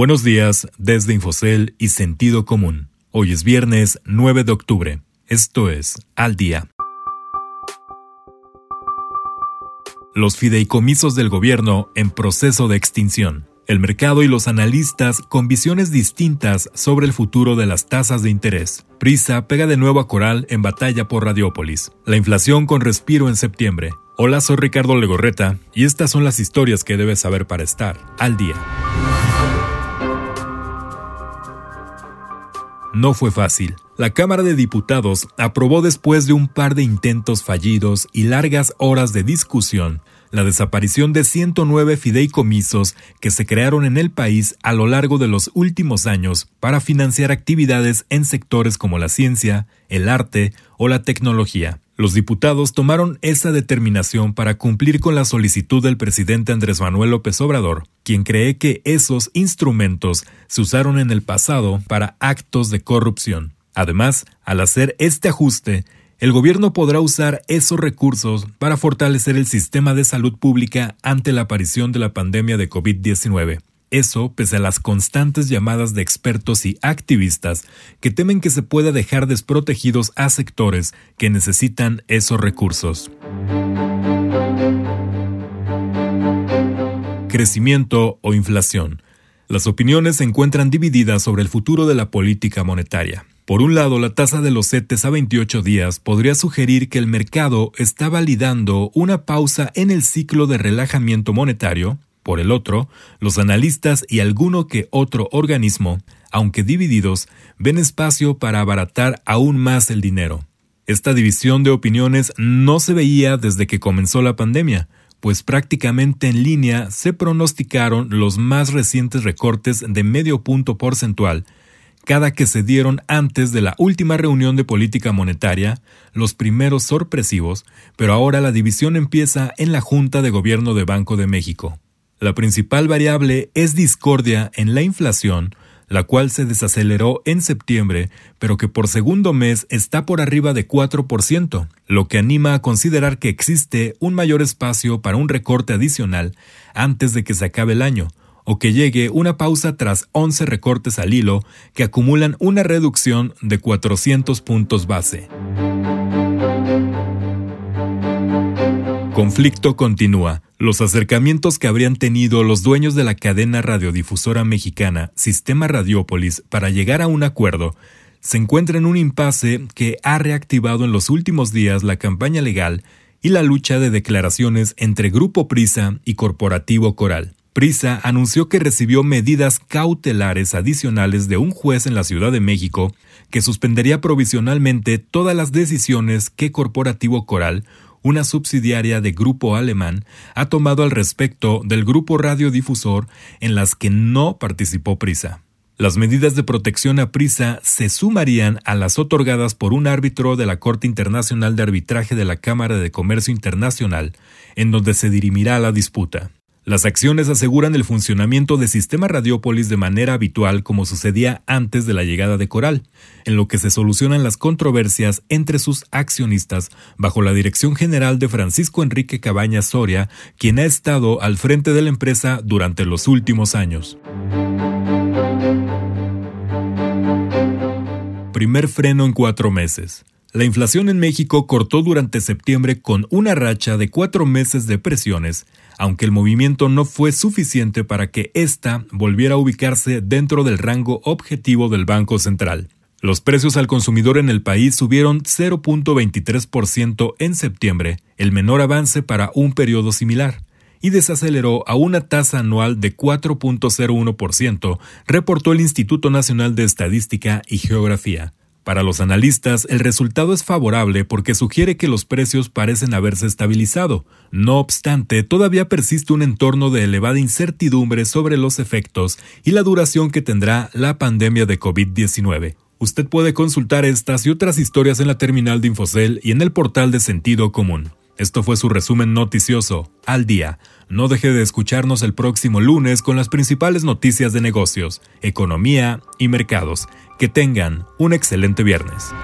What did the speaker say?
Buenos días desde Infocel y Sentido Común. Hoy es viernes 9 de octubre. Esto es Al Día. Los fideicomisos del gobierno en proceso de extinción. El mercado y los analistas con visiones distintas sobre el futuro de las tasas de interés. Prisa pega de nuevo a Coral en batalla por Radiópolis. La inflación con respiro en septiembre. Hola, soy Ricardo Legorreta y estas son las historias que debes saber para estar al día. No fue fácil. La Cámara de Diputados aprobó después de un par de intentos fallidos y largas horas de discusión la desaparición de 109 fideicomisos que se crearon en el país a lo largo de los últimos años para financiar actividades en sectores como la ciencia, el arte o la tecnología. Los diputados tomaron esa determinación para cumplir con la solicitud del presidente Andrés Manuel López Obrador, quien cree que esos instrumentos se usaron en el pasado para actos de corrupción. Además, al hacer este ajuste, el gobierno podrá usar esos recursos para fortalecer el sistema de salud pública ante la aparición de la pandemia de COVID-19. Eso pese a las constantes llamadas de expertos y activistas que temen que se pueda dejar desprotegidos a sectores que necesitan esos recursos. Crecimiento o inflación. Las opiniones se encuentran divididas sobre el futuro de la política monetaria. Por un lado, la tasa de los CETES a 28 días podría sugerir que el mercado está validando una pausa en el ciclo de relajamiento monetario, por el otro, los analistas y alguno que otro organismo, aunque divididos, ven espacio para abaratar aún más el dinero. Esta división de opiniones no se veía desde que comenzó la pandemia, pues prácticamente en línea se pronosticaron los más recientes recortes de medio punto porcentual, cada que se dieron antes de la última reunión de política monetaria, los primeros sorpresivos, pero ahora la división empieza en la Junta de Gobierno de Banco de México. La principal variable es discordia en la inflación, la cual se desaceleró en septiembre, pero que por segundo mes está por arriba de 4%, lo que anima a considerar que existe un mayor espacio para un recorte adicional antes de que se acabe el año, o que llegue una pausa tras 11 recortes al hilo que acumulan una reducción de 400 puntos base. Conflicto continúa. Los acercamientos que habrían tenido los dueños de la cadena radiodifusora mexicana Sistema Radiópolis para llegar a un acuerdo se encuentra en un impasse que ha reactivado en los últimos días la campaña legal y la lucha de declaraciones entre Grupo Prisa y Corporativo Coral. Prisa anunció que recibió medidas cautelares adicionales de un juez en la Ciudad de México que suspendería provisionalmente todas las decisiones que Corporativo Coral una subsidiaria de Grupo Alemán, ha tomado al respecto del grupo radiodifusor en las que no participó Prisa. Las medidas de protección a Prisa se sumarían a las otorgadas por un árbitro de la Corte Internacional de Arbitraje de la Cámara de Comercio Internacional, en donde se dirimirá la disputa. Las acciones aseguran el funcionamiento de Sistema Radiópolis de manera habitual como sucedía antes de la llegada de Coral, en lo que se solucionan las controversias entre sus accionistas bajo la dirección general de Francisco Enrique Cabañas Soria, quien ha estado al frente de la empresa durante los últimos años. Primer freno en cuatro meses. La inflación en México cortó durante septiembre con una racha de cuatro meses de presiones, aunque el movimiento no fue suficiente para que ésta volviera a ubicarse dentro del rango objetivo del Banco Central. Los precios al consumidor en el país subieron 0.23% en septiembre, el menor avance para un periodo similar, y desaceleró a una tasa anual de 4.01%, reportó el Instituto Nacional de Estadística y Geografía. Para los analistas, el resultado es favorable porque sugiere que los precios parecen haberse estabilizado. No obstante, todavía persiste un entorno de elevada incertidumbre sobre los efectos y la duración que tendrá la pandemia de COVID-19. Usted puede consultar estas y otras historias en la terminal de Infocel y en el portal de Sentido Común. Esto fue su resumen noticioso, al día. No deje de escucharnos el próximo lunes con las principales noticias de negocios, economía y mercados. Que tengan un excelente viernes.